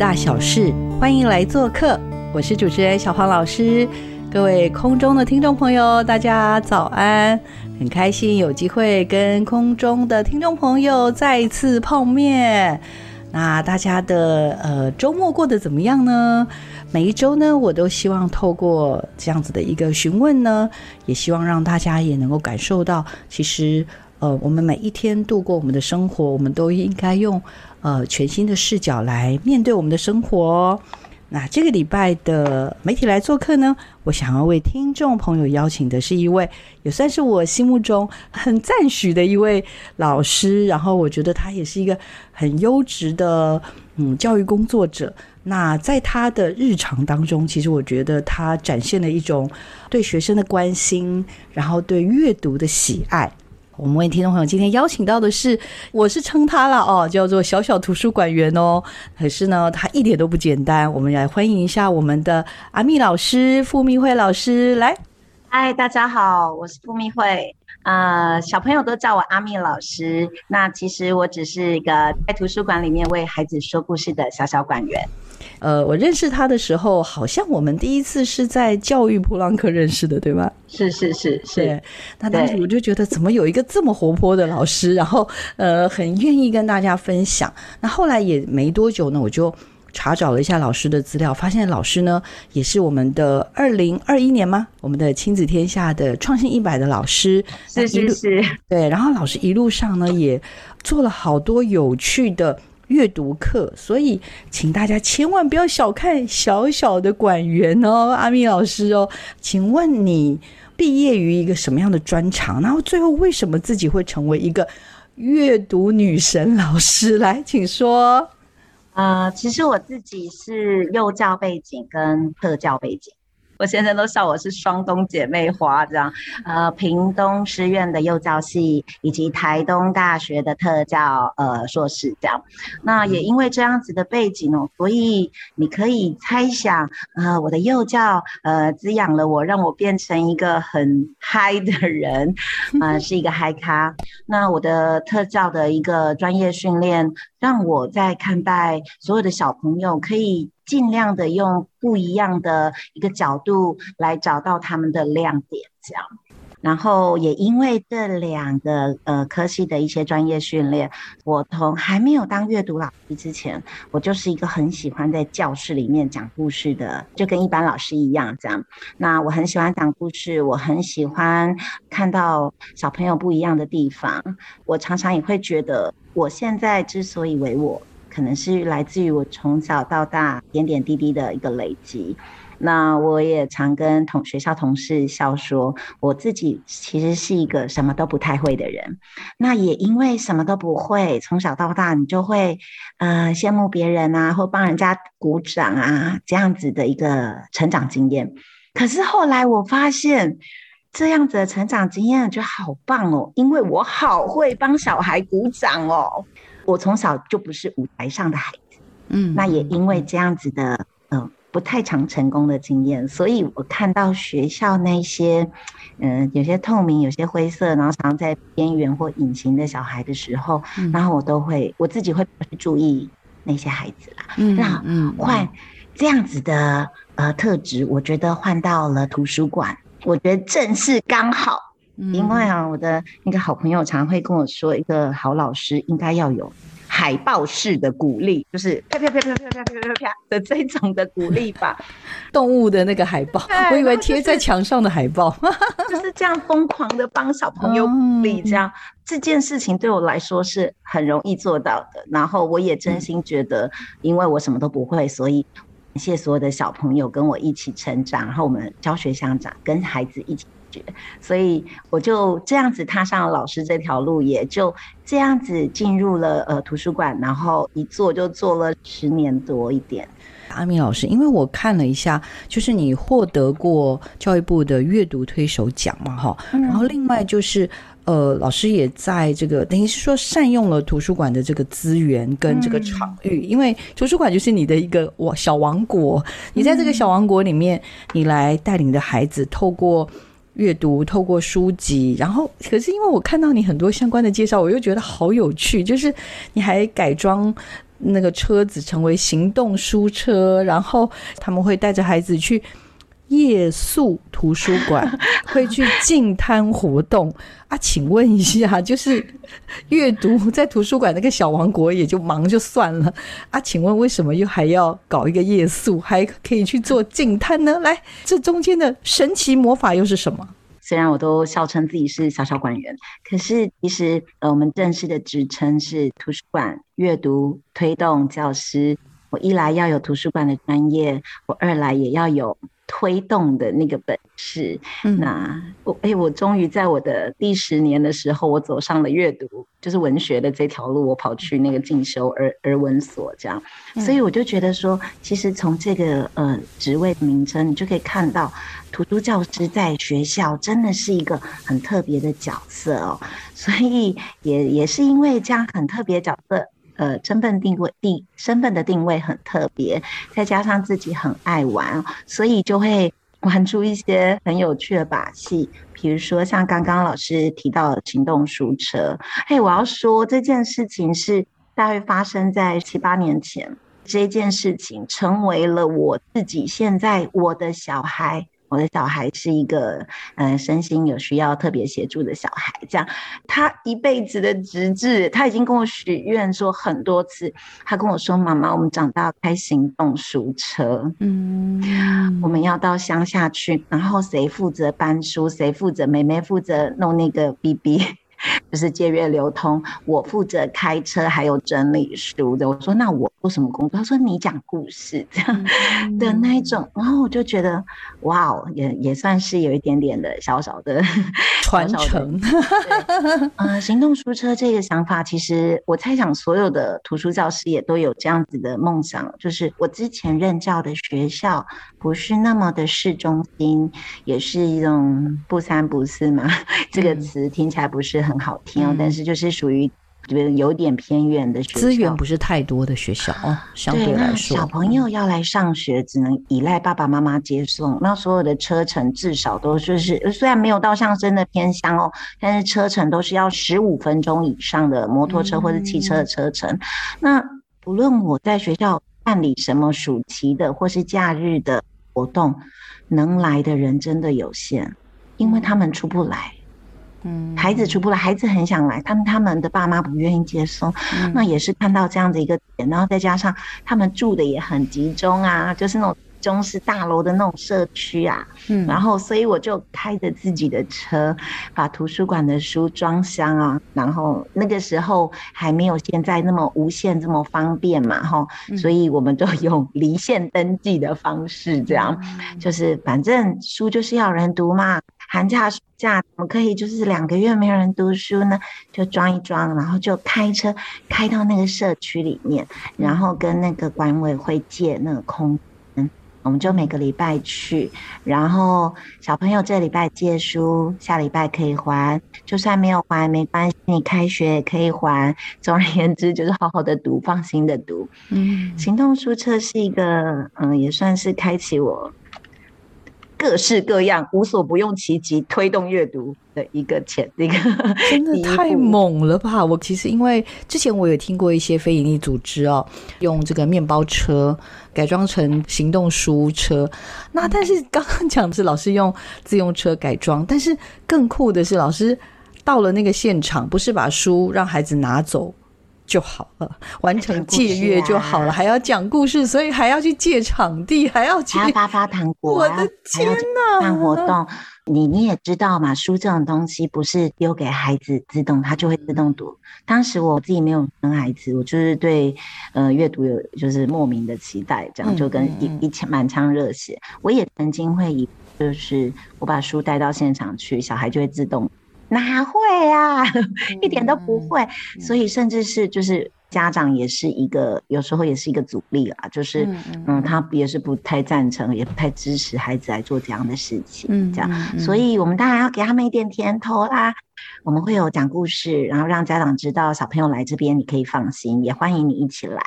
大小事，欢迎来做客。我是主持人小黄老师，各位空中的听众朋友，大家早安！很开心有机会跟空中的听众朋友再次碰面。那大家的呃周末过得怎么样呢？每一周呢，我都希望透过这样子的一个询问呢，也希望让大家也能够感受到，其实呃，我们每一天度过我们的生活，我们都应该用呃全新的视角来面对我们的生活。那这个礼拜的媒体来做客呢，我想要为听众朋友邀请的是一位，也算是我心目中很赞许的一位老师。然后我觉得他也是一个很优质的嗯教育工作者。那在他的日常当中，其实我觉得他展现了一种对学生的关心，然后对阅读的喜爱。我们为听众朋友今天邀请到的是，我是称他了哦，叫做小小图书馆员哦。可是呢，他一点都不简单。我们来欢迎一下我们的阿密老师傅密慧老师来。嗨，大家好，我是傅密慧。呃，小朋友都叫我阿密老师。那其实我只是一个在图书馆里面为孩子说故事的小小馆员。呃，我认识他的时候，好像我们第一次是在教育普朗克认识的，对吧？是是是是。那当时我就觉得，怎么有一个这么活泼的老师，然后呃，很愿意跟大家分享。那后来也没多久呢，我就查找了一下老师的资料，发现老师呢也是我们的二零二一年吗？我们的亲子天下的创新一百的老师。是是是。对，然后老师一路上呢也做了好多有趣的。阅读课，所以请大家千万不要小看小小的管员哦，阿米老师哦。请问你毕业于一个什么样的专长？然后最后为什么自己会成为一个阅读女神老师？来，请说。呃，其实我自己是幼教背景跟特教背景。我先生都笑我是双东姐妹花这样，呃，屏东师院的幼教系以及台东大学的特教呃硕士这样，那也因为这样子的背景哦，所以你可以猜想，呃，我的幼教呃滋养了我，让我变成一个很嗨的人，呃，是一个嗨咖。那我的特教的一个专业训练，让我在看待所有的小朋友可以。尽量的用不一样的一个角度来找到他们的亮点，这样。然后也因为这两个呃科系的一些专业训练，我从还没有当阅读老师之前，我就是一个很喜欢在教室里面讲故事的，就跟一般老师一样这样。那我很喜欢讲故事，我很喜欢看到小朋友不一样的地方。我常常也会觉得，我现在之所以为我。可能是来自于我从小到大点点滴滴的一个累积。那我也常跟同学校同事笑说，我自己其实是一个什么都不太会的人。那也因为什么都不会，从小到大你就会呃羡慕别人啊，或帮人家鼓掌啊，这样子的一个成长经验。可是后来我发现，这样子的成长经验就好棒哦，因为我好会帮小孩鼓掌哦。我从小就不是舞台上的孩子，嗯，那也因为这样子的，嗯，不太常成功的经验，所以我看到学校那些，嗯，有些透明，有些灰色，然后常在边缘或隐形的小孩的时候，然后我都会我自己会注意那些孩子啦，嗯，那换这样子的呃特质，我觉得换到了图书馆，我觉得正是刚好。因为啊，我的那个好朋友常会跟我说，一个好老师应该要有海报式的鼓励，就是啪啪啪啪啪啪啪啪啪的这种的鼓励吧。动物的那个海报，我以为贴在墙上的海报，就是这样疯狂的帮小朋友鼓励，这样这件事情对我来说是很容易做到的。然后我也真心觉得，因为我什么都不会，所以感谢所有的小朋友跟我一起成长，然后我们教学相长，跟孩子一起。觉，所以我就这样子踏上了老师这条路，也就这样子进入了呃图书馆，然后一做就做了十年多一点。阿米老师，因为我看了一下，就是你获得过教育部的阅读推手奖嘛，哈，然后另外就是呃，老师也在这个等于是说善用了图书馆的这个资源跟这个场域，因为图书馆就是你的一个王小王国，你在这个小王国里面，你来带领的孩子透过。阅读透过书籍，然后可是因为我看到你很多相关的介绍，我又觉得好有趣。就是你还改装那个车子成为行动书车，然后他们会带着孩子去。夜宿图书馆 会去进摊活动啊？请问一下，就是阅读在图书馆那个小王国也就忙就算了啊？请问为什么又还要搞一个夜宿，还可以去做进摊呢？来，这中间的神奇魔法又是什么？虽然我都笑称自己是小小馆员，可是其实呃，我们正式的职称是图书馆阅读推动教师。我一来要有图书馆的专业，我二来也要有。推动的那个本事，那我哎，我终于在我的第十年的时候，我走上了阅读，就是文学的这条路，我跑去那个进修儿儿文所，这样，所以我就觉得说，其实从这个呃职位的名称，你就可以看到，图书教师在学校真的是一个很特别的角色哦，所以也也是因为这样很特别角色。呃，身份定位定身份的定位很特别，再加上自己很爱玩，所以就会玩出一些很有趣的把戏。比如说像刚刚老师提到的行动书车，嘿，我要说这件事情是大概发生在七八年前，这件事情成为了我自己现在我的小孩。我的小孩是一个，嗯，身心有需要特别协助的小孩。这样，他一辈子的直至，他已经跟我许愿说很多次。他跟我说：“妈妈，我们长大开行动书车，嗯，我们要到乡下去，然后谁负责搬书，谁负责，妹妹负责弄那个 BB。”就是借阅流通，我负责开车，还有整理书的。我说那我做什么工作？他说你讲故事这样的那一种。然后我就觉得哇哦，也也算是有一点点的小小的传承。嗯，行动书车这个想法，其实我猜想所有的图书教师也都有这样子的梦想。就是我之前任教的学校不是那么的市中心，也是一种不三不四嘛。这个词听起来不是很。很好听哦，但是就是属于觉得有点偏远的学校，资源不是太多的学校哦。相对来说，小朋友要来上学，只能依赖爸爸妈妈接送。那所有的车程至少都就是虽然没有到上真的偏乡哦，但是车程都是要十五分钟以上的摩托车或者汽车的车程。那不论我在学校办理什么暑期的或是假日的活动，能来的人真的有限，因为他们出不来。嗯，孩子出不来，孩子很想来，他们他们的爸妈不愿意接送，那也是看到这样的一个点，然后再加上他们住的也很集中啊，就是那种中式大楼的那种社区啊，嗯，然后所以我就开着自己的车，把图书馆的书装箱啊，然后那个时候还没有现在那么无线这么方便嘛，哈，所以我们就用离线登记的方式，这样，就是反正书就是要人读嘛。寒假、暑假，我们可以就是两个月没有人读书呢，就装一装，然后就开车开到那个社区里面，然后跟那个管委会借那个空间，我们就每个礼拜去，然后小朋友这礼拜借书，下礼拜可以还，就算没有还没关系，你开学也可以还。总而言之，就是好好的读，放心的读。嗯，行动书册是一个，嗯，也算是开启我。各式各样、无所不用其极推动阅读的一个前一个，真的太猛了吧！我其实因为之前我也听过一些非营利组织哦，用这个面包车改装成行动书车。那但是刚刚讲的是老师用自用车改装，但是更酷的是老师到了那个现场，不是把书让孩子拿走。就好了，完成借阅就好了，还要讲故事，所以还要去借场地，还要去发发糖果，我的天哪！办活动，你你也知道嘛，书这种东西不是丢给孩子自动，他就会自动读。当时我自己没有生孩子，我就是对呃阅读有就是莫名的期待，这样就跟一一满腔热血。我也曾经会以就是我把书带到现场去，小孩就会自动，哪会啊，一点都不会。所以甚至是就是家长也是一个，有时候也是一个阻力啊，就是嗯，他也是不太赞成，也不太支持孩子来做这样的事情，这样。所以我们当然要给他们一点甜头啦。我们会有讲故事，然后让家长知道小朋友来这边你可以放心，也欢迎你一起来。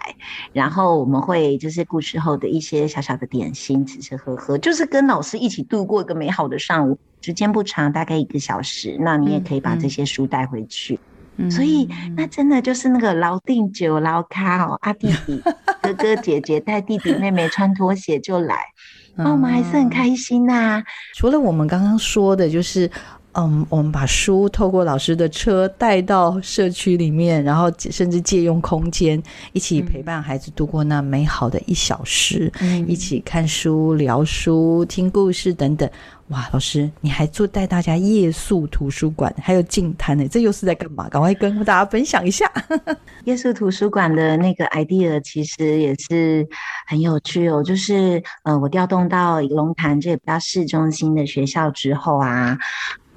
然后我们会就是故事后的一些小小的点心，吃吃喝喝，就是跟老师一起度过一个美好的上午，时间不长，大概一个小时。那你也可以把这些书带回去。所以那真的就是那个老定酒老卡哦，阿弟弟 哥哥姐姐带弟弟妹妹穿拖鞋就来，那我们还是很开心呐。除了我们刚刚说的，就是。嗯，我们把书透过老师的车带到社区里面，然后甚至借用空间，一起陪伴孩子度过那美好的一小时，一起看书、聊书、听故事等等。哇，老师，你还做带大家夜宿图书馆，还有静谈呢，这又是在干嘛？赶快跟大家分享一下。夜宿图书馆的那个 idea 其实也是很有趣哦，就是呃，我调动到龙潭这个比较市中心的学校之后啊。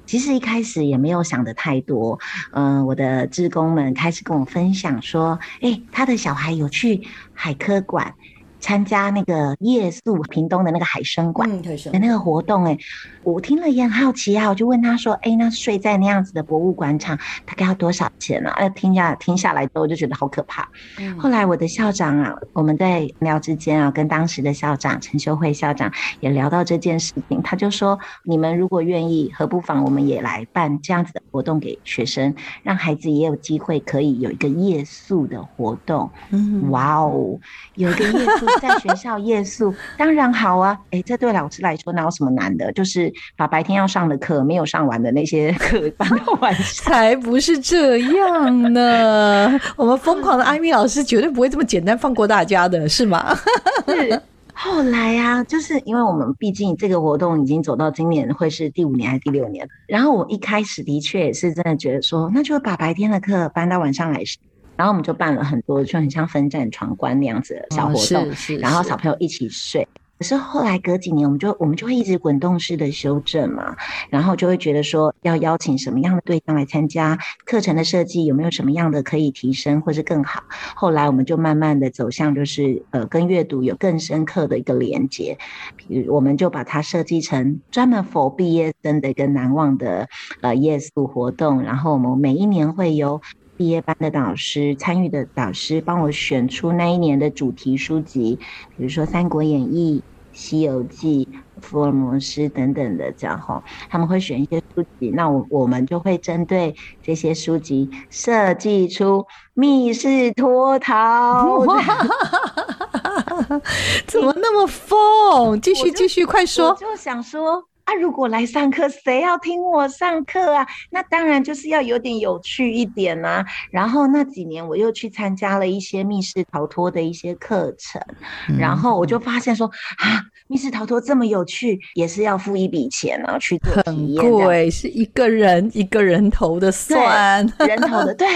其实一开始也没有想的太多，嗯，我的职工们开始跟我分享说，哎，他的小孩有去海科馆。参加那个夜宿屏东的那个海参馆的那个活动，哎，我听了也很好奇啊，我就问他说：“哎，那睡在那样子的博物馆场大概要多少钱呢？”哎，听下听下来之后我就觉得好可怕。后来我的校长啊，我们在聊之间啊，跟当时的校长陈秀慧校长也聊到这件事情，他就说：“你们如果愿意，何不妨我们也来办这样子的活动给学生，让孩子也有机会可以有一个夜宿的活动。”嗯，哇哦，有一个夜宿。在学校夜宿当然好啊，哎，这对老师来说哪有什么难的？就是把白天要上的课没有上完的那些课 搬到晚上，才不是这样呢。我们疯狂的 艾米老师绝对不会这么简单放过大家的，是吗？是。后来呀，就是因为我们毕竟这个活动已经走到今年会是第五年还是第六年，然后我一开始的确也是真的觉得说，那就把白天的课搬到晚上来上。然后我们就办了很多，就很像分站闯关那样子的小活动，然后小朋友一起睡。可是后来隔几年，我们就我们就会一直滚动式的修正嘛，然后就会觉得说要邀请什么样的对象来参加课程的设计，有没有什么样的可以提升或是更好？后来我们就慢慢的走向就是呃跟阅读有更深刻的一个连接，比如我们就把它设计成专门 for 毕业生的一个难忘的呃夜宿活动，然后我们每一年会有。毕业班的导师参与的导师帮我选出那一年的主题书籍，比如说《三国演义》《西游记》《福尔摩斯》等等的，这样哈，他们会选一些书籍，那我我们就会针对这些书籍设计出密室脱逃。怎么那么疯？继续继续，快说！我就想说。啊，如果来上课，谁要听我上课啊？那当然就是要有点有趣一点啊。然后那几年我又去参加了一些密室逃脱的一些课程，然后我就发现说啊，密室逃脱这么有趣，也是要付一笔钱啊，去做体验。贵，是一个人一个人头的算，人头的对。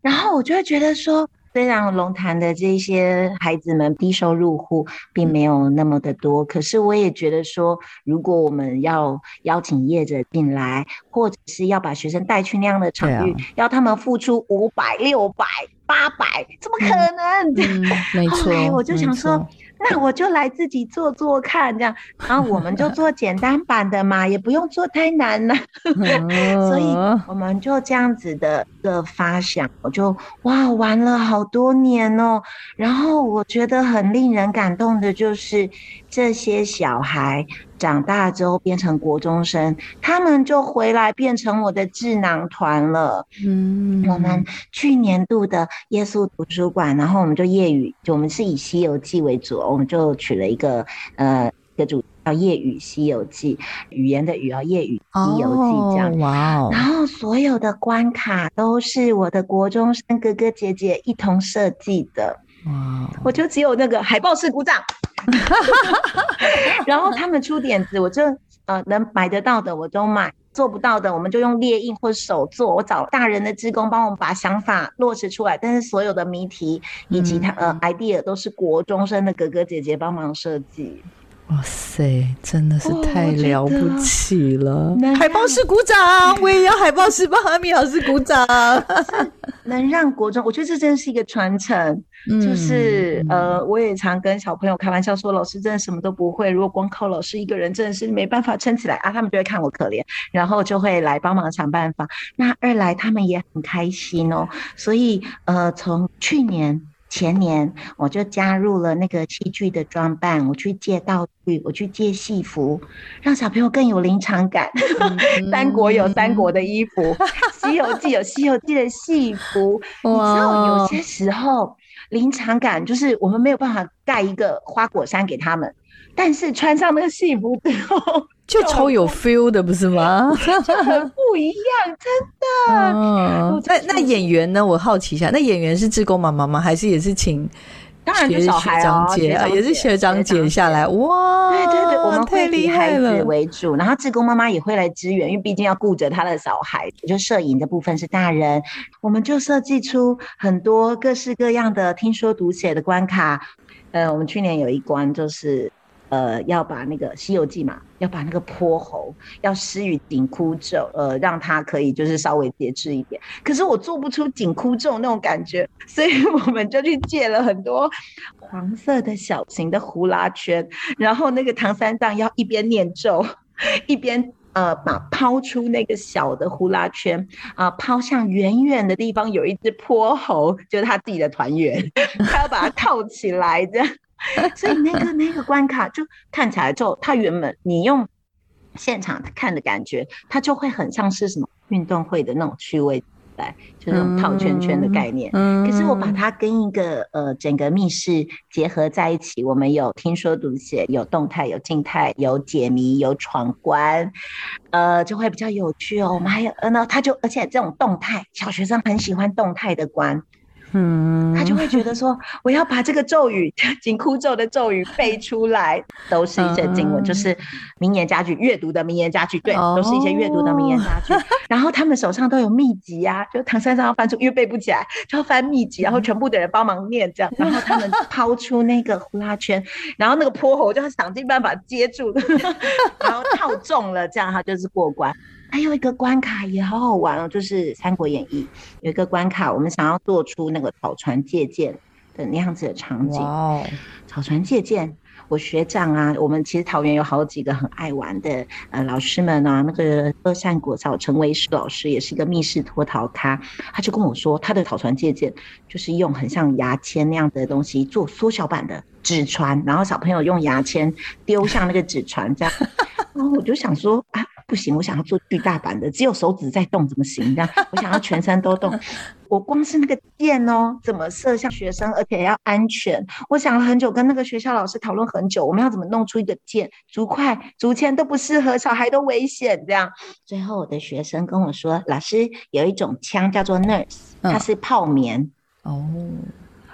然后我就会觉得说。虽然龙潭的这些孩子们低收入户并没有那么的多，可是我也觉得说，如果我们要邀请业者进来，或者是要把学生带去那样的场域，要他们付出五百、六百、八百，怎么可能？嗯没错，我就想说。那我就来自己做做看，这样，然后我们就做简单版的嘛，也不用做太难了，所以我们就这样子的的发想，我就哇玩了好多年哦，然后我觉得很令人感动的就是这些小孩。长大之后变成国中生，他们就回来变成我的智囊团了。嗯，我们去年度的耶稣图书馆，然后我们就业余，就我们是以《西游记》为主，我们就取了一个呃一个主叫“夜语西游记”，语言的语啊，“夜语西游记”这样。哇哦！然后所有的关卡都是我的国中生哥哥姐姐一同设计的。哇！我就只有那个海报式鼓掌。然后他们出点子，我就呃能买得到的我都买，做不到的我们就用列印或手做。我找大人的职工帮我们把想法落实出来，但是所有的谜题以及他呃 idea 都是国中生的哥哥姐姐帮忙设计。哇塞，真的是太了不起了！能海报师鼓掌，我也要海报师帮阿米老师鼓掌。能让国中，我觉得这真的是一个传承。就是呃，我也常跟小朋友开玩笑说，老师真的什么都不会，如果光靠老师一个人，真的是没办法撑起来啊。他们就会看我可怜，然后就会来帮忙想办法。那二来他们也很开心哦，所以呃，从去年。前年我就加入了那个戏剧的装扮，我去借道具，我去借戏服，让小朋友更有临场感。三国有三国的衣服，西游记有西游记的戏服。你知道有些时候临场感就是我们没有办法盖一个花果山给他们，但是穿上那个戏服之后。就超有 feel 的，不是吗？就很不一样，真的。那那演员呢？我好奇一下，那演员是志工妈妈吗？还是也是请？当然是学长姐啊，也是学长姐下来。哇，对对对，我们会以孩子为主，然后志工妈妈也会来支援，因为毕竟要顾着他的小孩。就摄影的部分是大人，我们就设计出很多各式各样的听说读写的关卡。呃，我们去年有一关就是。呃，要把那个《西游记》嘛，要把那个泼猴要施予紧箍咒，呃，让他可以就是稍微节制一点。可是我做不出紧箍咒那种感觉，所以我们就去借了很多黄色的小型的呼啦圈，然后那个唐三藏要一边念咒，一边呃把抛出那个小的呼啦圈啊，抛向远远的地方有一只泼猴，就是他自己的团员，他要把它套起来这样。所以那个那个关卡就看起来就，它原本你用现场看的感觉，它就会很像是什么运动会的那种趣味来，就那种套圈圈的概念。嗯。可是我把它跟一个呃整个密室结合在一起，我们有听说读写，有动态，有静态，有解谜，有闯关，呃，就会比较有趣哦。我们还有呃，那它就而且这种动态，小学生很喜欢动态的关。嗯，他就会觉得说，我要把这个咒语 紧箍咒的咒语背 出来，都是一些经文，就是名言佳句，阅读的名言佳句，对，都是一些阅读的名言佳句。然后他们手上都有秘籍啊，就唐三藏要翻出，因为背不起来，就要翻秘籍，然后全部的人帮忙念这样，然后他们抛出那个呼啦圈，然后那个泼猴就要想尽办法接住，然后套中了，这样他就是过关。还有一个关卡也好好玩哦，就是《三国演义》有一个关卡，我们想要做出那个草船借箭的那样子的场景。哦，草船借箭，我学长啊，我们其实桃园有好几个很爱玩的呃老师们啊，那个乐善国小陈维师老师也是一个密室脱逃咖，他就跟我说，他的草船借箭就是用很像牙签那样的东西做缩小版的纸船，然后小朋友用牙签丢向那个纸船，这样。然后我就想说啊。不行，我想要做巨大版的，只有手指在动，怎么行？这样我想要全身都动。我光是那个箭哦，怎么射向学生，而且要安全？我想了很久，跟那个学校老师讨论很久，我们要怎么弄出一个箭，竹筷、竹签都不适合，小孩都危险。这样，最后我的学生跟我说，老师有一种枪叫做 nurse，它是泡棉哦。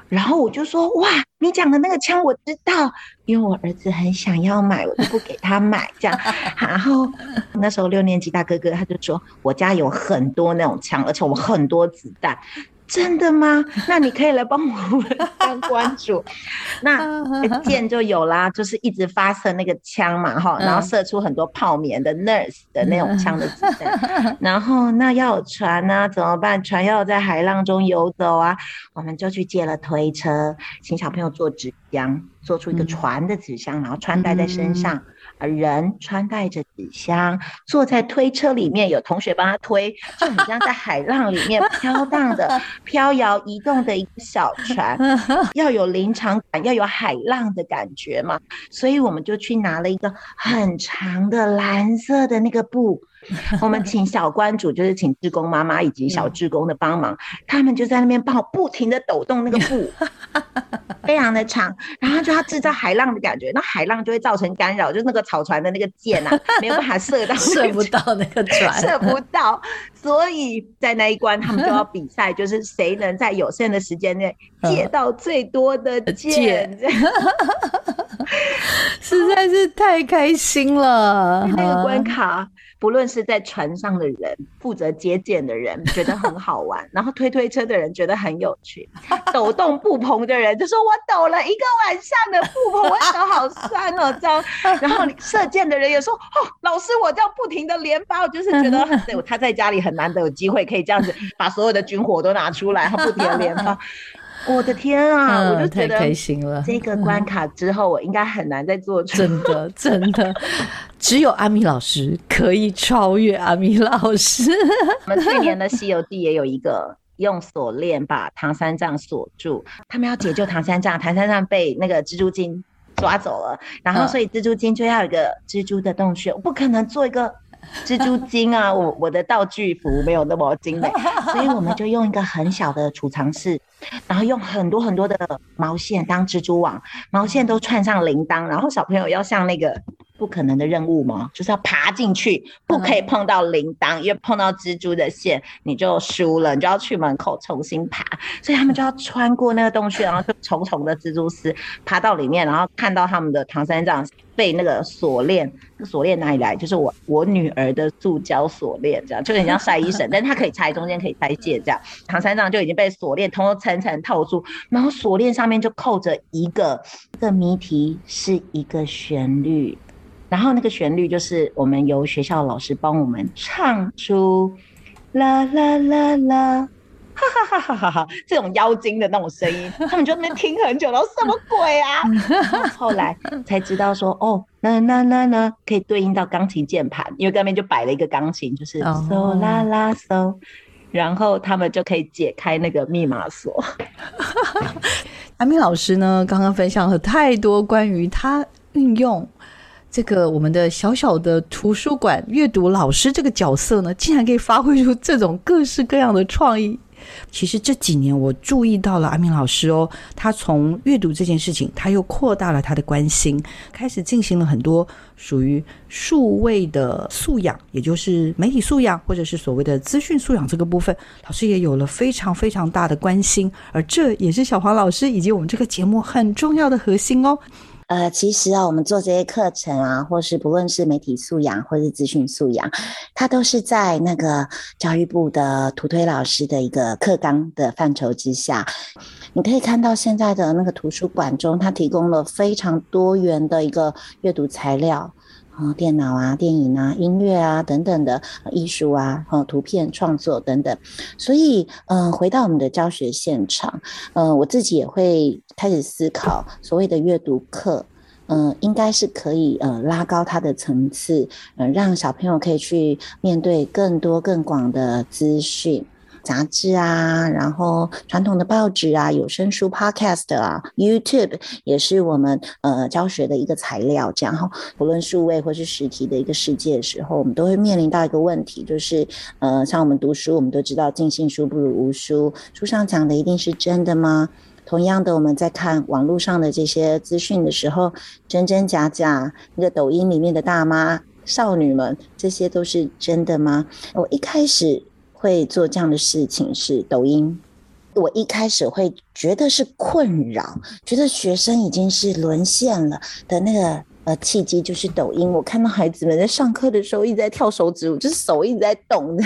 然后我就说哇，你讲的那个枪我知道，因为我儿子很想要买，我就不给他买这样。然后那时候六年级大哥哥他就说，我家有很多那种枪，而且我们很多子弹。真的吗？那你可以来帮我们当关主，那箭就有啦，就是一直发射那个枪嘛，哈，然后射出很多泡棉的 nurse 的那种枪的子弹，然后那要有船呢，怎么办？船要在海浪中游走啊，我们就去借了推车，请小朋友做纸箱，做出一个船的纸箱，然后穿戴在身上。人穿戴着纸箱，坐在推车里面，有同学帮他推，就很像在海浪里面飘荡的、飘摇移动的一个小船，要有临场感，要有海浪的感觉嘛。所以我们就去拿了一个很长的蓝色的那个布。我们请小关主，就是请志工妈妈以及小志工的帮忙，他们就在那边帮我不停的抖动那个布，非常的长，然后就要制造海浪的感觉，那海浪就会造成干扰，就是那个草船的那个箭啊，没有办法射到，射不到那个船，射不到，所以在那一关他们就要比赛，就是谁能在有限的时间内 借到最多的箭，实在是太开心了，那个关卡。不论是在船上的人、负责接舰的人，觉得很好玩；然后推推车的人觉得很有趣；抖动布棚的人就说：“我抖了一个晚上的布棚，我手好酸哦。”这样，然后射箭的人也说：“哦，老师，我这样不停的连发，我就是觉得对他在家里很难得有机会可以这样子把所有的军火都拿出来，他不停的连发。”我的天啊！我就觉得太开心了。这个关卡之后，我应该很难再做出。真的，真的，只有阿米老师可以超越阿米老师。我们去年的《西游记》也有一个用锁链把唐三藏锁住，他们要解救唐三藏，唐三藏被那个蜘蛛精抓走了，然后所以蜘蛛精就要有一个蜘蛛的洞穴，我不可能做一个。蜘蛛精啊，我我的道具服没有那么精美，所以我们就用一个很小的储藏室，然后用很多很多的毛线当蜘蛛网，毛线都串上铃铛，然后小朋友要像那个不可能的任务嘛，就是要爬进去，不可以碰到铃铛，因为碰到蜘蛛的线你就输了，你就要去门口重新爬，所以他们就要穿过那个洞穴，然后就重重的蜘蛛丝爬到里面，然后看到他们的唐三藏。被那个锁链，锁链哪里来？就是我我女儿的塑胶锁链，这样就很像晒衣绳，但是它可以拆，中间可以拆卸，这样唐三藏就已经被锁链通通套住，然后锁链上面就扣着一个一个谜题，是一个旋律，然后那个旋律就是我们由学校老师帮我们唱出啦啦啦啦。哈哈哈哈哈！哈这种妖精的那种声音，他们就那边听很久，然后什么鬼啊？后来才知道说，哦，那那那那可以对应到钢琴键盘，因为那边就摆了一个钢琴，就是嗦啦啦嗦，然后他们就可以解开那个密码锁。阿明老师呢，刚刚分享了太多关于他运用这个我们的小小的图书馆阅读老师这个角色呢，竟然可以发挥出这种各式各样的创意。其实这几年我注意到了阿明老师哦，他从阅读这件事情，他又扩大了他的关心，开始进行了很多属于数位的素养，也就是媒体素养或者是所谓的资讯素养这个部分，老师也有了非常非常大的关心，而这也是小黄老师以及我们这个节目很重要的核心哦。呃，其实啊，我们做这些课程啊，或是不论是媒体素养或是资讯素养，它都是在那个教育部的图推老师的一个课纲的范畴之下。你可以看到现在的那个图书馆中，它提供了非常多元的一个阅读材料。啊，电脑啊，电影啊，音乐啊，等等的艺术啊，和图片创作等等。所以，嗯，回到我们的教学现场，嗯，我自己也会开始思考，所谓的阅读课，嗯，应该是可以呃拉高它的层次，嗯，让小朋友可以去面对更多更广的资讯。杂志啊，然后传统的报纸啊，有声书、Podcast 啊，YouTube 也是我们呃教学的一个材料。这样，哈不论数位或是实体的一个世界的时候，我们都会面临到一个问题，就是呃，像我们读书，我们都知道尽信书不如无书，书上讲的一定是真的吗？同样的，我们在看网络上的这些资讯的时候，真真假假，那个抖音里面的大妈、少女们，这些都是真的吗？我一开始。会做这样的事情是抖音，我一开始会觉得是困扰，觉得学生已经是沦陷了的那个呃契机就是抖音。我看到孩子们在上课的时候一直在跳手指舞，就是手一直在动的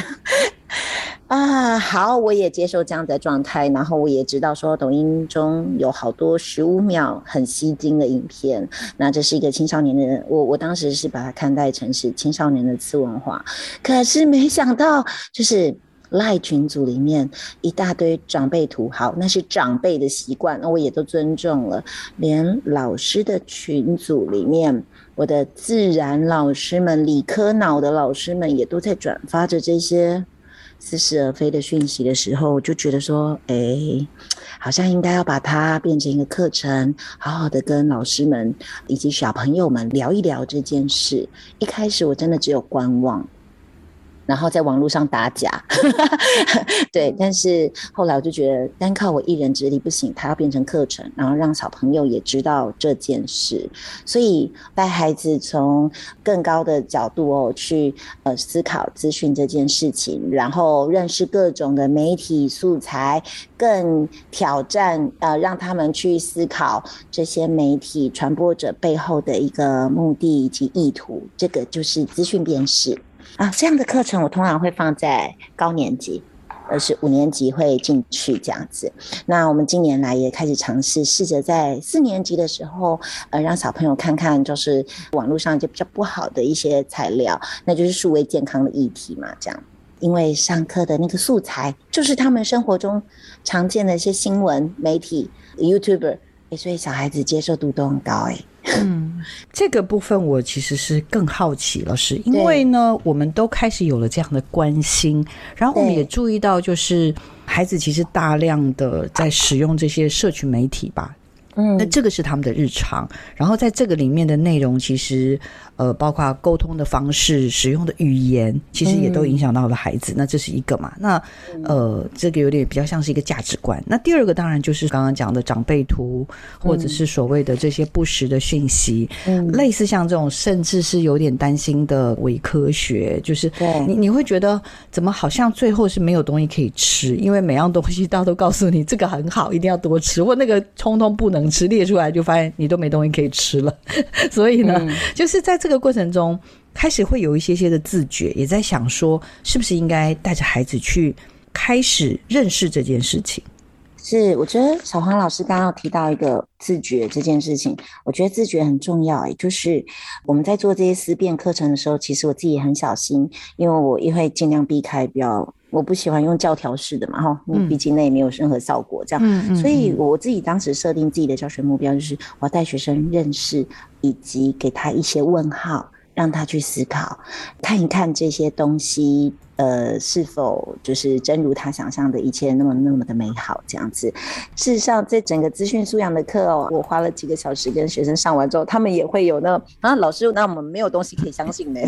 啊。好，我也接受这样的状态，然后我也知道说抖音中有好多十五秒很吸睛的影片，那这是一个青少年的，我我当时是把它看待成是青少年的次文化，可是没想到就是。赖群组里面一大堆长辈图，好，那是长辈的习惯，那我也都尊重了。连老师的群组里面，我的自然老师们、理科脑的老师们也都在转发着这些似是而非的讯息的时候，我就觉得说，哎，好像应该要把它变成一个课程，好好的跟老师们以及小朋友们聊一聊这件事。一开始我真的只有观望。然后在网络上打假，对，但是后来我就觉得单靠我一人之力不行，它要变成课程，然后让小朋友也知道这件事，所以带孩子从更高的角度哦去呃思考资讯这件事情，然后认识各种的媒体素材，更挑战呃让他们去思考这些媒体传播者背后的一个目的以及意图，这个就是资讯辨识。啊，这样的课程我通常会放在高年级。而是五年级会进去这样子。那我们今年来也开始尝试，试着在四年级的时候，呃，让小朋友看看，就是网络上就比较不好的一些材料，那就是数位健康的议题嘛。这样，因为上课的那个素材就是他们生活中常见的一些新闻媒体、YouTuber，所以小孩子接受度都很高哎。嗯，这个部分我其实是更好奇了，是因为呢，我们都开始有了这样的关心，然后我们也注意到，就是孩子其实大量的在使用这些社群媒体吧，嗯，那这个是他们的日常，然后在这个里面的内容其实。呃，包括沟通的方式、使用的语言，其实也都影响到了孩子。那这是一个嘛？那呃，这个有点比较像是一个价值观。那第二个当然就是刚刚讲的长辈图，或者是所谓的这些不实的讯息，类似像这种，甚至是有点担心的伪科学，就是你你会觉得怎么好像最后是没有东西可以吃，因为每样东西他都告诉你这个很好，一定要多吃，或那个通通不能吃，列出来就发现你都没东西可以吃了。所以呢，就是在这。这个过程中，开始会有一些些的自觉，也在想说，是不是应该带着孩子去开始认识这件事情？是，我觉得小黄老师刚刚提到一个自觉这件事情，我觉得自觉很重要。哎，就是我们在做这些思辨课程的时候，其实我自己也很小心，因为我也会尽量避开，比较我不喜欢用教条式的嘛，哈，毕竟那也没有任何效果。这样，所以我自己当时设定自己的教学目标，就是我要带学生认识。以及给他一些问号，让他去思考，看一看这些东西，呃，是否就是真如他想象的一切那么那么的美好？这样子。事实上，在整个资讯素养的课哦，我花了几个小时跟学生上完之后，他们也会有那啊，老师，那我们没有东西可以相信呢？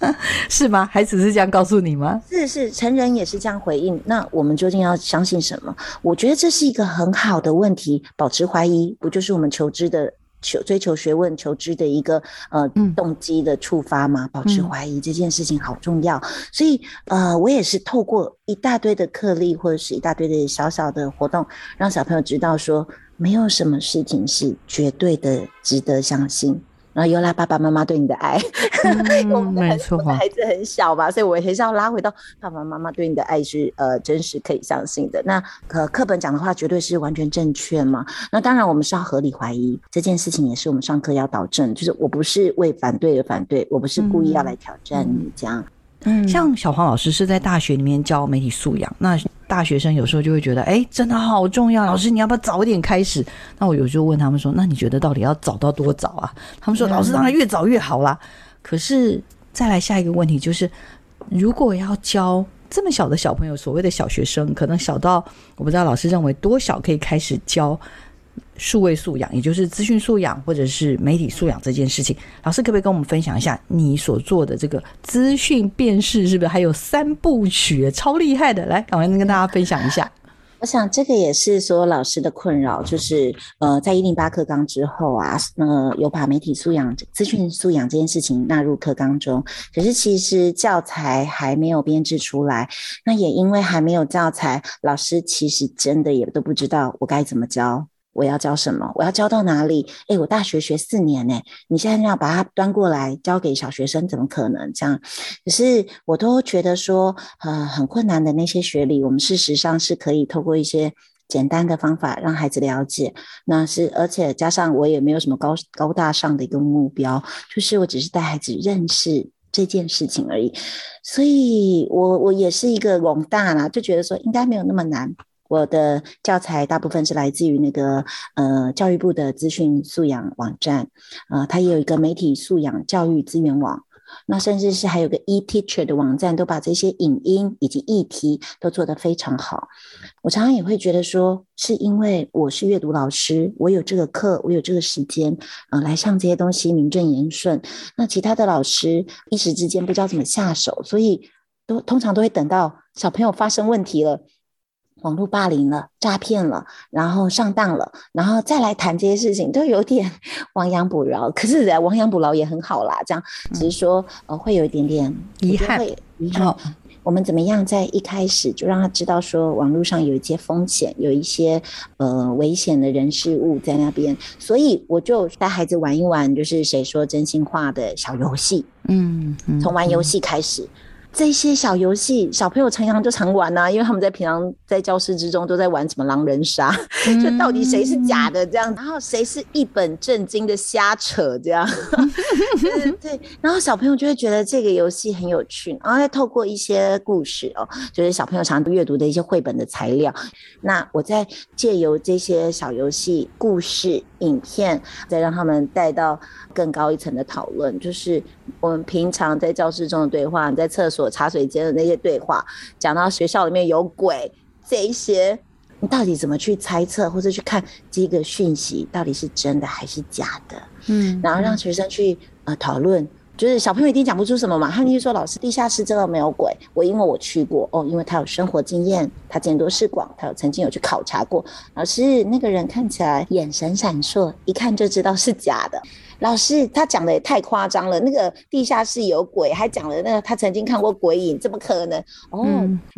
是吗？孩子是这样告诉你吗？是是，成人也是这样回应。那我们究竟要相信什么？我觉得这是一个很好的问题。保持怀疑，不就是我们求知的？求追求学问、求知的一个呃动机的触发嘛，保持怀疑这件事情好重要。所以呃，我也是透过一大堆的课例或者是一大堆的小小的活动，让小朋友知道说，没有什么事情是绝对的值得相信。然后又拉爸爸妈妈对你的爱，嗯、我们的，孩子很小嘛，所以我还是要拉回到爸爸妈妈对你的爱是呃真实可以相信的。那呃课本讲的话绝对是完全正确嘛？那当然我们是要合理怀疑这件事情，也是我们上课要导正，就是我不是为反对而反对，我不是故意要来挑战你这样。嗯，像小黄老师是在大学里面教媒体素养，那。大学生有时候就会觉得，哎，真的好重要。老师，你要不要早一点开始？那我有时候问他们说，那你觉得到底要早到多早啊？他们说，老师当然越早越好啦。可是再来下一个问题就是，如果要教这么小的小朋友，所谓的小学生，可能小到我不知道老师认为多小可以开始教。数位素养，也就是资讯素养或者是媒体素养这件事情，老师可不可以跟我们分享一下你所做的这个资讯辨识，是不是还有三部曲，超厉害的？来，赶快跟大家分享一下。我想这个也是所有老师的困扰，就是呃，在一零八课纲之后啊，呃，有把媒体素养、资讯素养这件事情纳入课纲中，可是其实教材还没有编制出来，那也因为还没有教材，老师其实真的也都不知道我该怎么教。我要教什么？我要教到哪里？诶，我大学学四年呢，你现在要把它端过来教给小学生，怎么可能这样？可是我都觉得说，呃，很困难的那些学理，我们事实上是可以透过一些简单的方法让孩子了解。那是，而且加上我也没有什么高高大上的一个目标，就是我只是带孩子认识这件事情而已。所以我我也是一个笼大啦，就觉得说应该没有那么难。我的教材大部分是来自于那个呃教育部的资讯素养网站，啊，它也有一个媒体素养教育资源网，那甚至是还有个 eTeacher 的网站，都把这些影音以及议题都做得非常好。我常常也会觉得说，是因为我是阅读老师，我有这个课，我有这个时间，啊，来上这些东西名正言顺。那其他的老师一时之间不知道怎么下手，所以都通常都会等到小朋友发生问题了。网络霸凌了、诈骗了，然后上当了，然后再来谈这些事情，都有点 亡羊补牢。可是亡羊补牢也很好啦，这样只是说呃会有一点点遗憾，遗憾。我们怎么样在一开始就让他知道说网络上有一些风险，有一些呃危险的人事物在那边，所以我就带孩子玩一玩，就是谁说真心话的小游戏，嗯，从玩游戏开始。这些小游戏，小朋友常常就常玩呐，因为他们在平常在教室之中都在玩什么狼人杀，就到底谁是假的这样，然后谁是一本正经的瞎扯这样，对对，然后小朋友就会觉得这个游戏很有趣，然后再透过一些故事哦，就是小朋友常阅读的一些绘本的材料，那我在借由这些小游戏、故事、影片，再让他们带到更高一层的讨论，就是我们平常在教室中的对话，在厕所。茶水间的那些对话，讲到学校里面有鬼这一些，你到底怎么去猜测或者去看这个讯息到底是真的还是假的？嗯，然后让学生去呃讨论。就是小朋友一定讲不出什么嘛，他们就说老师，地下室真的没有鬼。我因为我去过哦，因为他有生活经验，他见多识广，他有曾经有去考察过。老师那个人看起来眼神闪烁，一看就知道是假的。老师他讲的也太夸张了，那个地下室有鬼，还讲了那个他曾经看过鬼影，怎么可能？哦，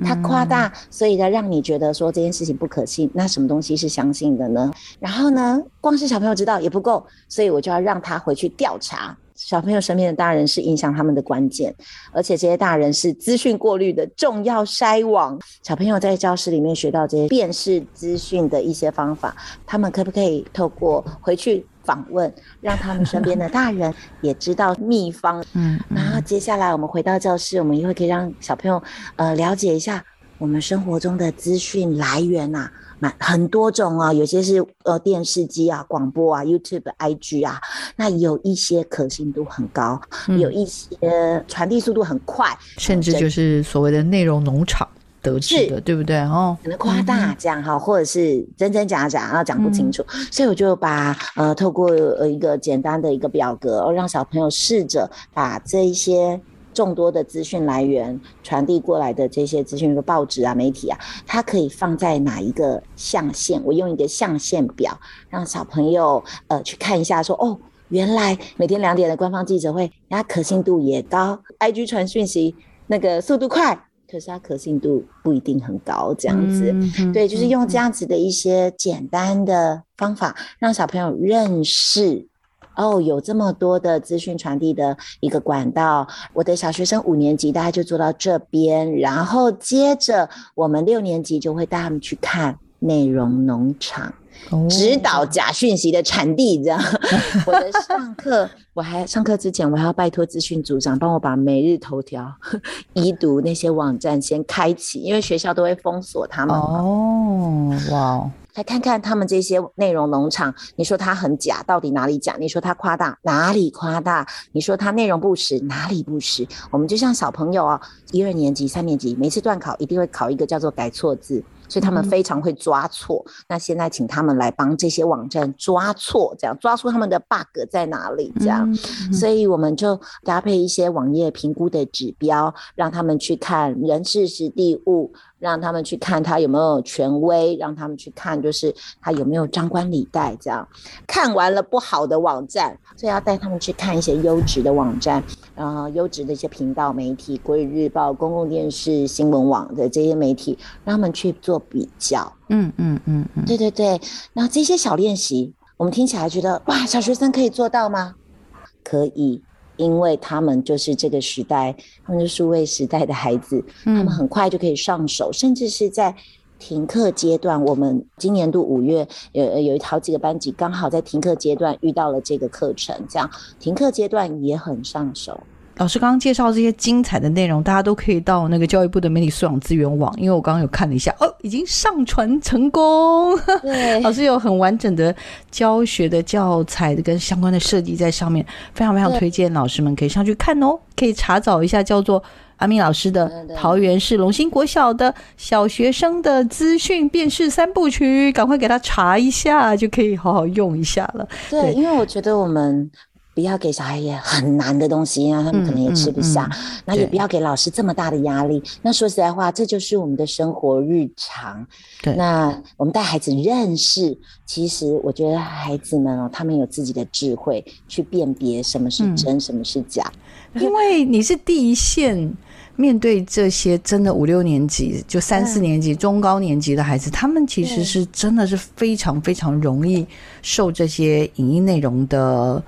他夸大，所以他让你觉得说这件事情不可信。那什么东西是相信的呢？然后呢，光是小朋友知道也不够，所以我就要让他回去调查。小朋友身边的大人是影响他们的关键，而且这些大人是资讯过滤的重要筛网。小朋友在教室里面学到这些辨识资讯的一些方法，他们可不可以透过回去访问，让他们身边的大人也知道秘方？嗯，然后接下来我们回到教室，我们一会可以让小朋友呃了解一下我们生活中的资讯来源呐。蛮很多种啊，有些是呃电视机啊、广播啊、YouTube、IG 啊，那有一些可信度很高，有一些传递速度很快，甚至就是所谓的内容农场得知的，对不对？哦，可能夸大这样哈，或者是真真假假，然后讲不清楚，所以我就把呃透过呃一个简单的一个表格，让小朋友试着把这一些。众多的资讯来源传递过来的这些资讯，如报纸啊、媒体啊，它可以放在哪一个象限？我用一个象限表，让小朋友呃去看一下，说哦，原来每天两点的官方记者会，它可信度也高，IG 传讯息那个速度快，可是它可信度不一定很高，这样子。对，就是用这样子的一些简单的方法，让小朋友认识。哦，有这么多的资讯传递的一个管道，我的小学生五年级大概就做到这边，然后接着我们六年级就会带他们去看内容农场，指导假讯息的产地。这样，我的上课我还上课之前，我还要拜托资讯组长帮我把每日头条、已读那些网站先开启，因为学校都会封锁他们。哦，哇。来看看他们这些内容农场，你说它很假，到底哪里假？你说它夸大，哪里夸大？你说它内容不实，哪里不实？我们就像小朋友哦，一二年级、三年级，每次段考一定会考一个叫做改错字。所以他们非常会抓错。那现在请他们来帮这些网站抓错，这样抓出他们的 bug 在哪里？这样，所以我们就搭配一些网页评估的指标，让他们去看人事实地物，让他们去看他有没有权威，让他们去看就是他有没有张冠李戴。这样看完了不好的网站，所以要带他们去看一些优质的网站，然后优质的一些频道媒体，国语日报、公共电视、新闻网的这些媒体，让他们去做。比较，嗯嗯嗯嗯，对对对，那这些小练习，我们听起来觉得哇，小学生可以做到吗？可以，因为他们就是这个时代，他们是数位时代的孩子，他们很快就可以上手，甚至是在停课阶段，我们今年度五月有有好几个班级刚好在停课阶段遇到了这个课程，这样停课阶段也很上手。老师刚刚介绍这些精彩的内容，大家都可以到那个教育部的媒体素养资源网，因为我刚刚有看了一下，哦，已经上传成功。对，老师有很完整的教学的教材跟相关的设计在上面，非常非常推荐老师们可以上去看哦。可以查找一下叫做阿明老师的桃园市龙兴国小的小学生的资讯辨识三部曲，赶快给他查一下，就可以好好用一下了。对，因为我觉得我们。不要给小孩也很难的东西，那他们可能也吃不下。那也不要给老师这么大的压力。那说实在话，这就是我们的生活日常。对，那我们带孩子认识，其实我觉得孩子们哦，他们有自己的智慧去辨别什么是真，什么是假。因为你是第一线。面对这些真的五六年级、就三四年级、中高年级的孩子，他们其实是真的是非常非常容易受这些影音内容的，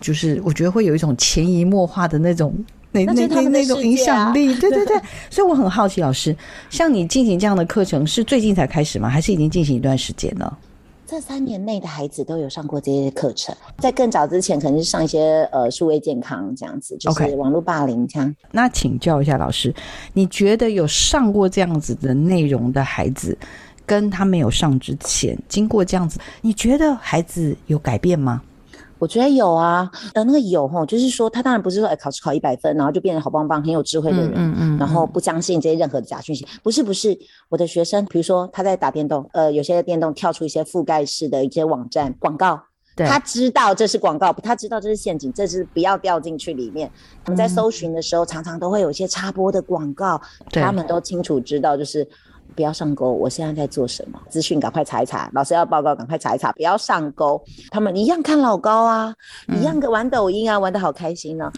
就是我觉得会有一种潜移默化的那种那那那那种影响力。对对对，所以我很好奇，老师，像你进行这样的课程是最近才开始吗？还是已经进行一段时间了？这三年内的孩子都有上过这些课程，在更早之前可能是上一些呃数位健康这样子，就是网络霸凌这样。那请教一下老师，你觉得有上过这样子的内容的孩子，跟他没有上之前，经过这样子，你觉得孩子有改变吗？我觉得有啊，呃，那个有哈，就是说他当然不是说哎考试考一百分，然后就变得好棒棒、很有智慧的人，嗯嗯，然后不相信这些任何的假讯息，不是不是。我的学生，比如说他在打电动，呃，有些电动跳出一些覆盖式的一些网站广告，他知道这是广告，他知道这是陷阱，这是不要掉进去里面。我们在搜寻的时候，常常都会有一些插播的广告，他们都清楚知道就是。不要上钩！我现在在做什么？资讯赶快查一查，老师要报告，赶快查一查，不要上钩。他们一样看老高啊，一样的玩抖音啊，玩的好开心呢。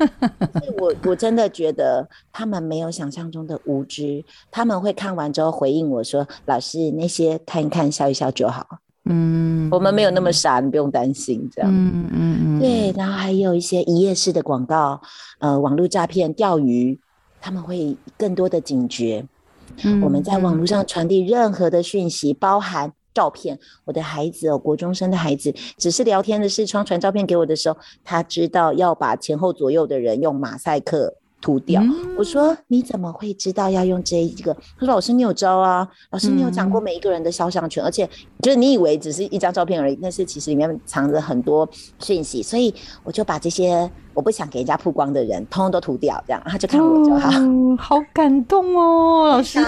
我我真的觉得他们没有想象中的无知，他们会看完之后回应我说：“老师，那些看一看，笑一笑就好。”嗯，我们没有那么傻，你不用担心。这样，嗯嗯嗯，对。然后还有一些一夜式的广告，呃，网络诈骗、钓鱼，他们会更多的警觉。我们在网络上传递任何的讯息，包含照片。我的孩子哦，国中生的孩子，只是聊天的视窗传照片给我的时候，他知道要把前后左右的人用马赛克涂掉。我说你怎么会知道要用这一个？他说老师你有招啊，老师你有讲过每一个人的肖像权，而且就是你以为只是一张照片而已，但是其实里面藏着很多讯息，所以我就把这些。我不想给人家曝光的人，通通都涂掉，这样他就看我就好。嗯好感动哦，老师，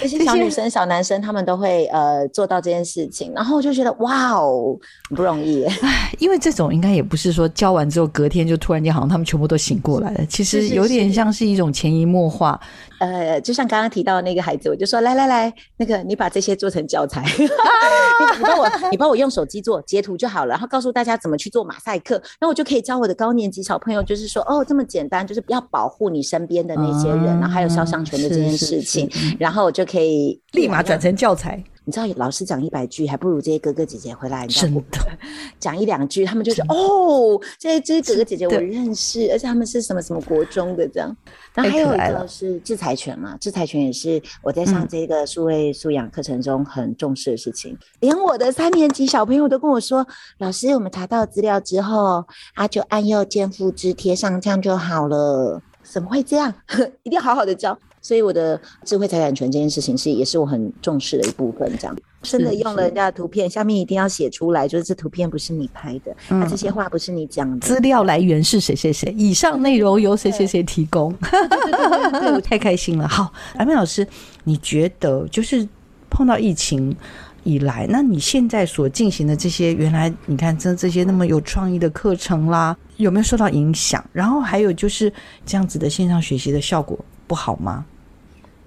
这些小女生、小男生，他们都会呃做到这件事情，然后我就觉得哇哦，很不容易。唉，因为这种应该也不是说教完之后隔天就突然间好像他们全部都醒过来了，其实有点像是一种潜移默化。呃，就像刚刚提到那个孩子，我就说来来来，那个你把这些做成教材，你帮我你帮我用手机做截图就好了，然后告诉大家怎么去做马赛克，那我就可以教我的高年级小朋友，就是说哦这么简单，就是要保护你身边的那些人，然后还有肖像权的这件事情，然后我就可以立马转成教材。你知道老师讲一百句，还不如这些哥哥姐姐回来真的 讲一两句，他们就说哦，这些这些哥哥姐姐我认识，而且他们是什么什么国中的这样。那还有一个是制裁权嘛，制裁权也是我在上这个数位素养课程中很重视的事情。连我的三年级小朋友都跟我说，老师，我们查到资料之后，他就按右键复制贴上，这样就好了。怎么会这样？一定要好好的教。所以我的智慧财产权这件事情是也是我很重视的一部分，这样。真的用了人家的图片，下面一定要写出来，就是这图片不是你拍的，那这些话不是你讲的，资料来源是谁谁谁，以上内容由谁谁谁提供，对，我 太开心了。好，阿明老师，你觉得就是碰到疫情以来，那你现在所进行的这些，原来你看这这些那么有创意的课程啦，有没有受到影响？然后还有就是这样子的线上学习的效果不好吗？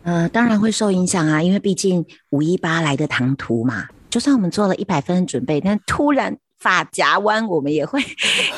呃，当然会受影响啊，因为毕竟五一八来的唐突嘛。就算我们做了一百分的准备，但突然发夹弯，我们也会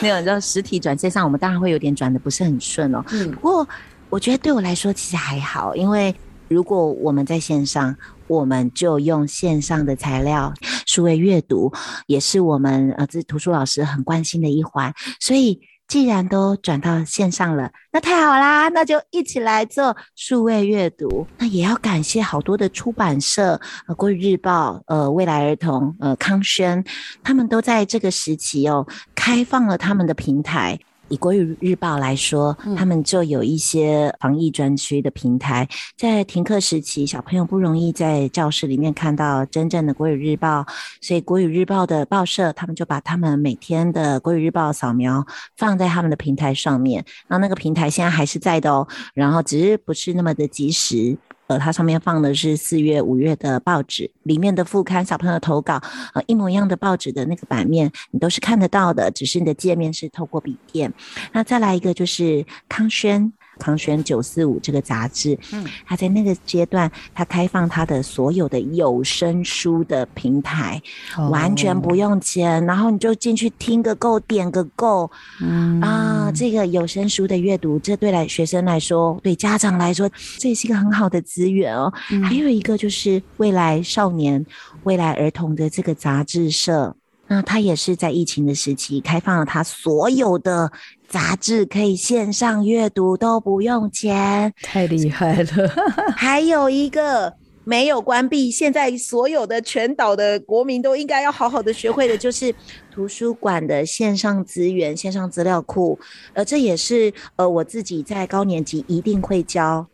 那种叫实体转线上，我们当然会有点转的不是很顺哦。嗯，不过我觉得对我来说其实还好，因为如果我们在线上，我们就用线上的材料，数位阅读也是我们呃这图书老师很关心的一环，所以。既然都转到线上了，那太好啦！那就一起来做数位阅读。那也要感谢好多的出版社，呃，国语日报、呃，未来儿童、呃，康轩，他们都在这个时期哦，开放了他们的平台。以国语日报来说，他们就有一些防疫专区的平台，在停课时期，小朋友不容易在教室里面看到真正的国语日报，所以国语日报的报社他们就把他们每天的国语日报扫描放在他们的平台上面。然后那个平台现在还是在的哦，然后只是不是那么的及时。呃，它上面放的是四月、五月的报纸，里面的副刊小朋友投稿，呃，一模一样的报纸的那个版面，你都是看得到的，只是你的界面是透过笔电。那再来一个就是康轩。康轩九四五这个杂志，嗯，他在那个阶段，他开放他的所有的有声书的平台，完全不用钱，然后你就进去听个够，点个够，嗯啊，这个有声书的阅读，这对来学生来说，对家长来说，这也是一个很好的资源哦。还有一个就是未来少年、未来儿童的这个杂志社。那他也是在疫情的时期开放了他所有的杂志可以线上阅读都不用钱，太厉害了。还有一个没有关闭，现在所有的全岛的国民都应该要好好的学会的，就是图书馆的线上资源、线上资料库。呃，这也是呃我自己在高年级一定会教。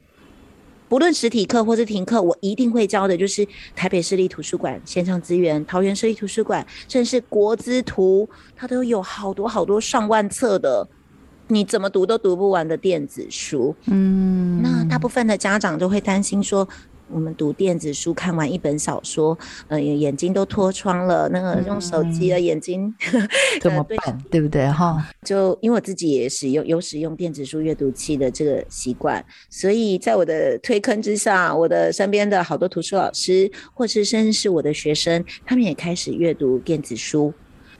不论实体课或是停课，我一定会教的，就是台北市立图书馆线上资源，桃园市立图书馆，甚至是国资图，它都有好多好多上万册的，你怎么读都读不完的电子书。嗯，那大部分的家长都会担心说。我们读电子书，看完一本小说，呃，眼睛都脱窗了。那个用手机的眼睛 怎么办？对不对？哈，就因为我自己也使用有使用电子书阅读器的这个习惯，所以在我的推坑之下，我的身边的好多图书老师，或是甚至是我的学生，他们也开始阅读电子书。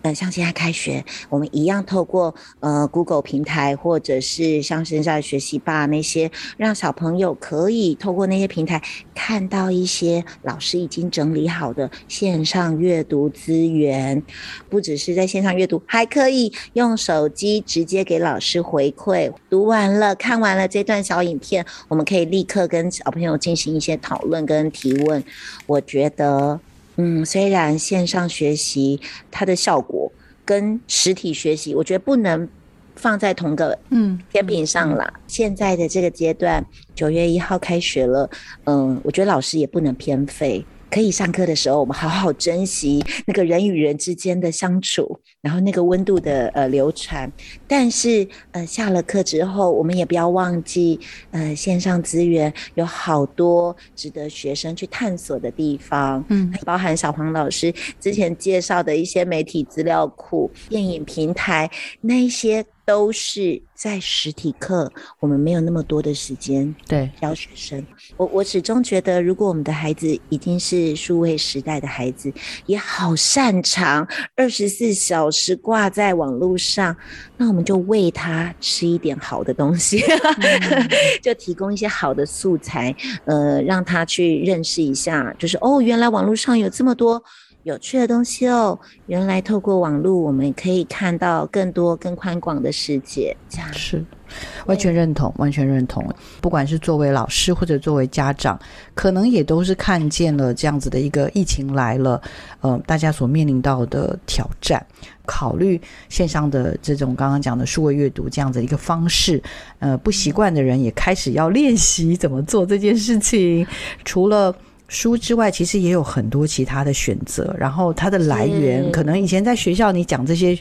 呃，像现在开学，我们一样透过呃 Google 平台，或者是像现在学习吧那些，让小朋友可以透过那些平台看到一些老师已经整理好的线上阅读资源，不只是在线上阅读，还可以用手机直接给老师回馈。读完了，看完了这段小影片，我们可以立刻跟小朋友进行一些讨论跟提问。我觉得。嗯，虽然线上学习它的效果跟实体学习，我觉得不能放在同个嗯天平上了。现在的这个阶段，九月一号开学了，嗯，我觉得老师也不能偏废。可以上课的时候，我们好好珍惜那个人与人之间的相处，然后那个温度的呃流传。但是呃下了课之后，我们也不要忘记呃线上资源有好多值得学生去探索的地方，嗯，包含小黄老师之前介绍的一些媒体资料库、电影平台那些。都是在实体课，我们没有那么多的时间对教学生。我我始终觉得，如果我们的孩子已经是数位时代的孩子，也好擅长二十四小时挂在网络上，那我们就喂他吃一点好的东西，就提供一些好的素材，呃，让他去认识一下，就是哦，原来网络上有这么多。有趣的东西哦！原来透过网络，我们可以看到更多、更宽广的世界。这样是完全认同，完全认同。不管是作为老师或者作为家长，可能也都是看见了这样子的一个疫情来了，呃，大家所面临到的挑战。考虑线上的这种刚刚讲的数位阅读这样子一个方式，呃，不习惯的人也开始要练习怎么做这件事情。除了书之外，其实也有很多其他的选择。然后它的来源，可能以前在学校你讲这些，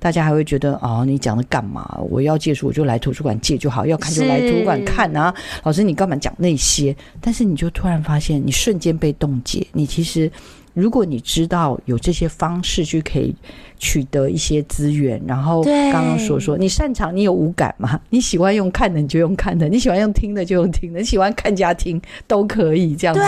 大家还会觉得哦，你讲的干嘛？我要借书，我就来图书馆借就好；要看就来图书馆看啊。老师，你干嘛讲那些？但是你就突然发现，你瞬间被冻结。你其实。如果你知道有这些方式去可以取得一些资源，然后刚刚所说你擅长，你有五感嘛？你喜欢用看的你就用看的，你喜欢用听的就用听的，你喜欢看家听都可以这样子，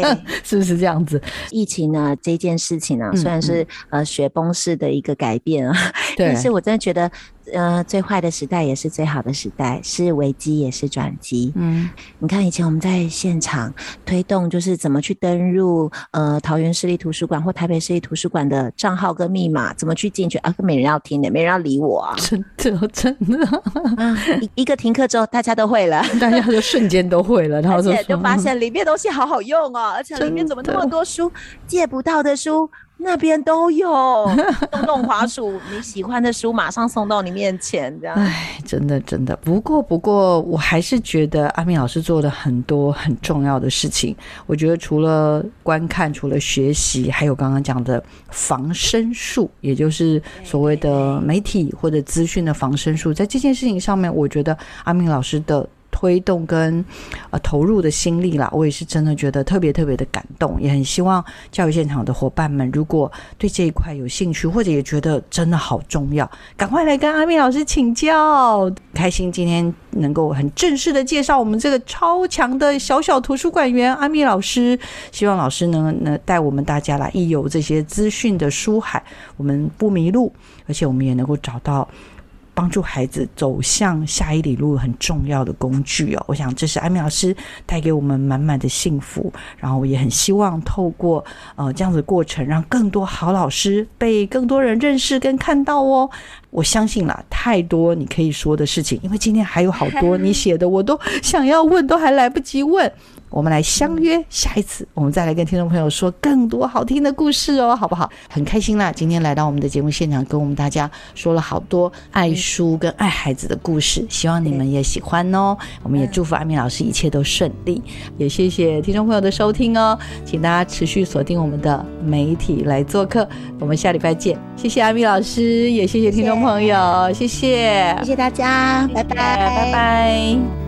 是不是这样子？疫情呢这件事情呢，虽然是呃雪崩式的一个改变啊，但是我真的觉得。呃，最坏的时代也是最好的时代，是危机也是转机。嗯，你看以前我们在现场推动，就是怎么去登入呃桃园市立图书馆或台北市立图书馆的账号跟密码，怎么去进去啊？没人要听的，没人要理我啊！真的真的啊！一个停课之后，大家都会了，大家就瞬间都会了，然后就发现里面东西好好用哦，而且里面怎么那么多书，借不到的书。那边都有，动动滑鼠，你喜欢的书马上送到你面前，这样。哎，真的真的。不过不过，我还是觉得阿明老师做了很多很重要的事情。我觉得除了观看，除了学习，还有刚刚讲的防身术，也就是所谓的媒体或者资讯的防身术，在这件事情上面，我觉得阿明老师的。推动跟呃投入的心力啦，我也是真的觉得特别特别的感动，也很希望教育现场的伙伴们，如果对这一块有兴趣，或者也觉得真的好重要，赶快来跟阿咪老师请教。开心今天能够很正式的介绍我们这个超强的小小图书馆员阿咪老师，希望老师能能带我们大家来一游这些资讯的书海，我们不迷路，而且我们也能够找到。帮助孩子走向下一里路很重要的工具哦，我想这是艾米老师带给我们满满的幸福。然后我也很希望透过呃这样子过程，让更多好老师被更多人认识跟看到哦。我相信啦，太多你可以说的事情，因为今天还有好多你写的，我都想要问，都还来不及问。我们来相约下一次，我们再来跟听众朋友说更多好听的故事哦，好不好？很开心啦，今天来到我们的节目现场，跟我们大家说了好多爱书跟爱孩子的故事，希望你们也喜欢哦。我们也祝福阿米老师一切都顺利，也谢谢听众朋友的收听哦，请大家持续锁定我们的媒体来做客，我们下礼拜见。谢谢阿米老师，也谢谢听众朋友，谢谢，谢谢大家，拜拜，拜拜。